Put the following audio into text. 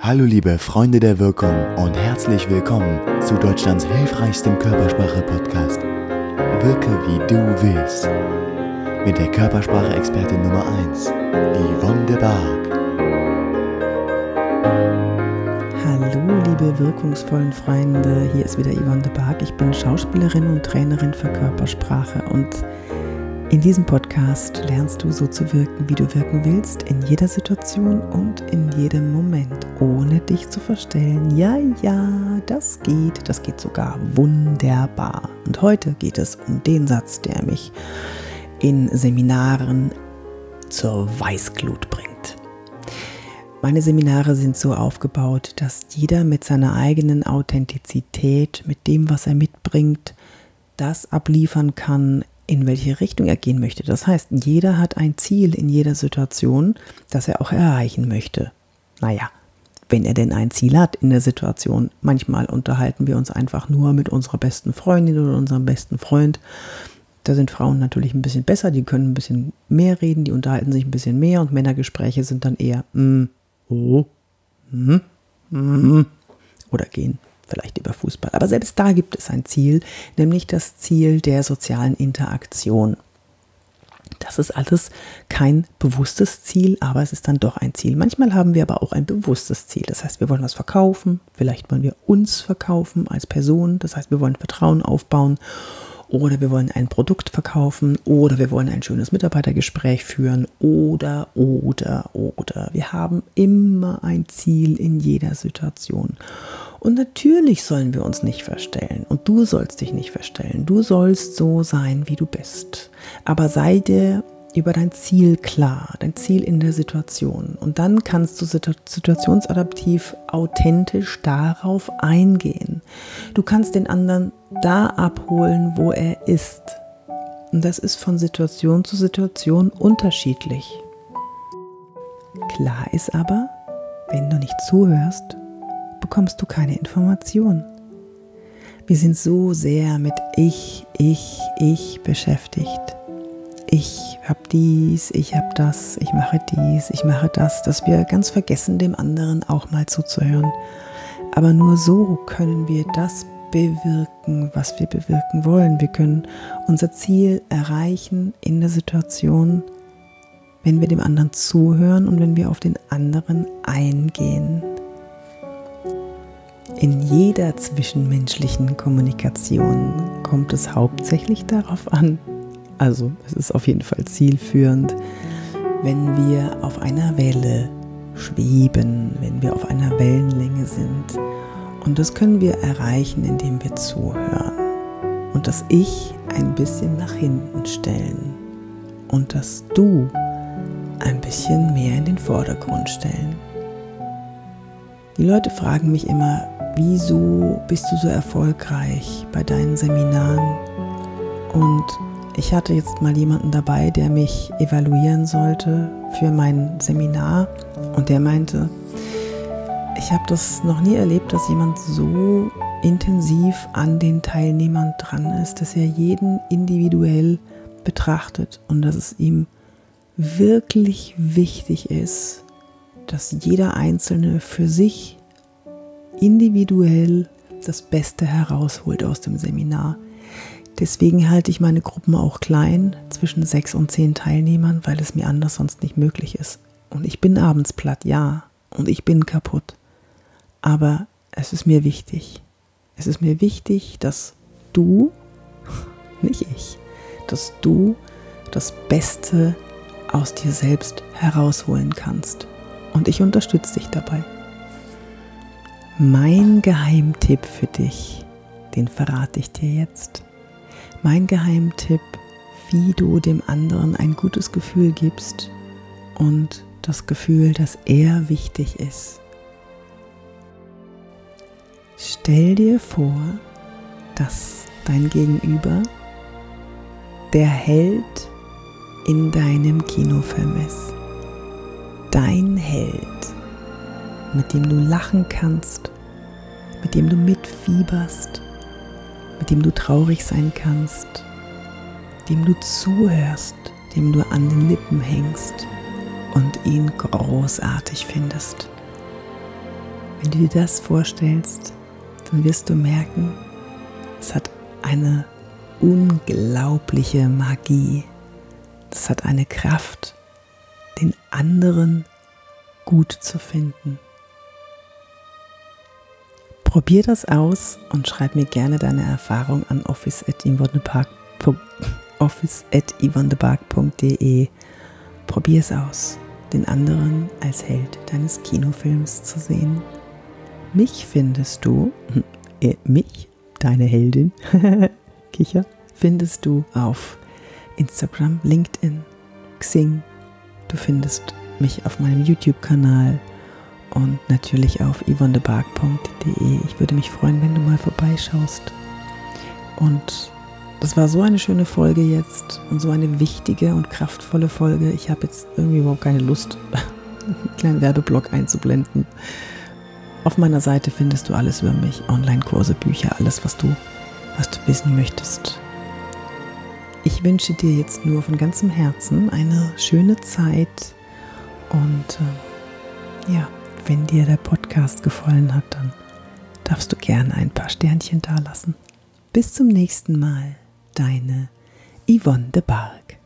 Hallo liebe Freunde der Wirkung und herzlich willkommen zu Deutschlands hilfreichstem Körpersprache-Podcast. Wirke wie du willst. Mit der Körpersprache-Expertin Nummer 1, Yvonne de Barg. Hallo liebe wirkungsvollen Freunde, hier ist wieder Yvonne de Barg. Ich bin Schauspielerin und Trainerin für Körpersprache und in diesem Podcast lernst du so zu wirken, wie du wirken willst, in jeder Situation und in jedem Moment, ohne dich zu verstellen. Ja, ja, das geht, das geht sogar wunderbar. Und heute geht es um den Satz, der mich in Seminaren zur Weißglut bringt. Meine Seminare sind so aufgebaut, dass jeder mit seiner eigenen Authentizität, mit dem, was er mitbringt, das abliefern kann, in welche Richtung er gehen möchte. Das heißt, jeder hat ein Ziel in jeder Situation, das er auch erreichen möchte. Naja, wenn er denn ein Ziel hat in der Situation. Manchmal unterhalten wir uns einfach nur mit unserer besten Freundin oder unserem besten Freund. Da sind Frauen natürlich ein bisschen besser, die können ein bisschen mehr reden, die unterhalten sich ein bisschen mehr und Männergespräche sind dann eher mm, oh, mm, mm, oder gehen vielleicht über Fußball. Aber selbst da gibt es ein Ziel, nämlich das Ziel der sozialen Interaktion. Das ist alles kein bewusstes Ziel, aber es ist dann doch ein Ziel. Manchmal haben wir aber auch ein bewusstes Ziel. Das heißt, wir wollen was verkaufen, vielleicht wollen wir uns verkaufen als Person, das heißt, wir wollen Vertrauen aufbauen oder wir wollen ein Produkt verkaufen oder wir wollen ein schönes Mitarbeitergespräch führen oder oder oder. Wir haben immer ein Ziel in jeder Situation. Und natürlich sollen wir uns nicht verstellen. Und du sollst dich nicht verstellen. Du sollst so sein, wie du bist. Aber sei dir über dein Ziel klar, dein Ziel in der Situation. Und dann kannst du situationsadaptiv authentisch darauf eingehen. Du kannst den anderen da abholen, wo er ist. Und das ist von Situation zu Situation unterschiedlich. Klar ist aber, wenn du nicht zuhörst, bekommst du keine Information. Wir sind so sehr mit ich, ich, ich beschäftigt. Ich habe dies, ich habe das, ich mache dies, ich mache das, dass wir ganz vergessen, dem anderen auch mal zuzuhören. Aber nur so können wir das bewirken, was wir bewirken wollen. Wir können unser Ziel erreichen in der Situation, wenn wir dem anderen zuhören und wenn wir auf den anderen eingehen. In jeder zwischenmenschlichen Kommunikation kommt es hauptsächlich darauf an, also es ist auf jeden Fall zielführend, wenn wir auf einer Welle schweben, wenn wir auf einer Wellenlänge sind. Und das können wir erreichen, indem wir zuhören und das Ich ein bisschen nach hinten stellen und das Du ein bisschen mehr in den Vordergrund stellen. Die Leute fragen mich immer, wieso bist du so erfolgreich bei deinen Seminaren? Und ich hatte jetzt mal jemanden dabei, der mich evaluieren sollte für mein Seminar und der meinte, ich habe das noch nie erlebt, dass jemand so intensiv an den Teilnehmern dran ist, dass er jeden individuell betrachtet und dass es ihm wirklich wichtig ist, dass jeder Einzelne für sich individuell das Beste herausholt aus dem Seminar. Deswegen halte ich meine Gruppen auch klein, zwischen sechs und zehn Teilnehmern, weil es mir anders sonst nicht möglich ist. Und ich bin abends platt, ja, und ich bin kaputt. Aber es ist mir wichtig. Es ist mir wichtig, dass du, nicht ich, dass du das Beste aus dir selbst herausholen kannst. Und ich unterstütze dich dabei. Mein Geheimtipp für dich, den verrate ich dir jetzt. Mein Geheimtipp, wie du dem anderen ein gutes Gefühl gibst und das Gefühl, dass er wichtig ist. Stell dir vor, dass dein Gegenüber der Held in deinem Kinofilm ist. Dein Held mit dem du lachen kannst, mit dem du mitfieberst, mit dem du traurig sein kannst, dem du zuhörst, dem du an den Lippen hängst und ihn großartig findest. Wenn du dir das vorstellst, dann wirst du merken, es hat eine unglaubliche Magie. Es hat eine Kraft, den anderen gut zu finden. Probier das aus und schreib mir gerne deine Erfahrung an office.yvonnepark.de. Probier es aus, den anderen als Held deines Kinofilms zu sehen. Mich findest du, äh, mich, deine Heldin, Kicher, findest du auf Instagram, LinkedIn, Xing. Du findest mich auf meinem YouTube-Kanal und natürlich auf yvonnebark.de. Ich würde mich freuen, wenn du mal vorbeischaust. Und das war so eine schöne Folge jetzt und so eine wichtige und kraftvolle Folge. Ich habe jetzt irgendwie überhaupt keine Lust, einen kleinen Werbeblock einzublenden. Auf meiner Seite findest du alles über mich, Online-Kurse, Bücher, alles, was du, was du wissen möchtest. Ich wünsche dir jetzt nur von ganzem Herzen eine schöne Zeit und äh, ja, wenn dir der Podcast gefallen hat, dann darfst du gerne ein paar Sternchen dalassen. Bis zum nächsten Mal, deine Yvonne de Barg.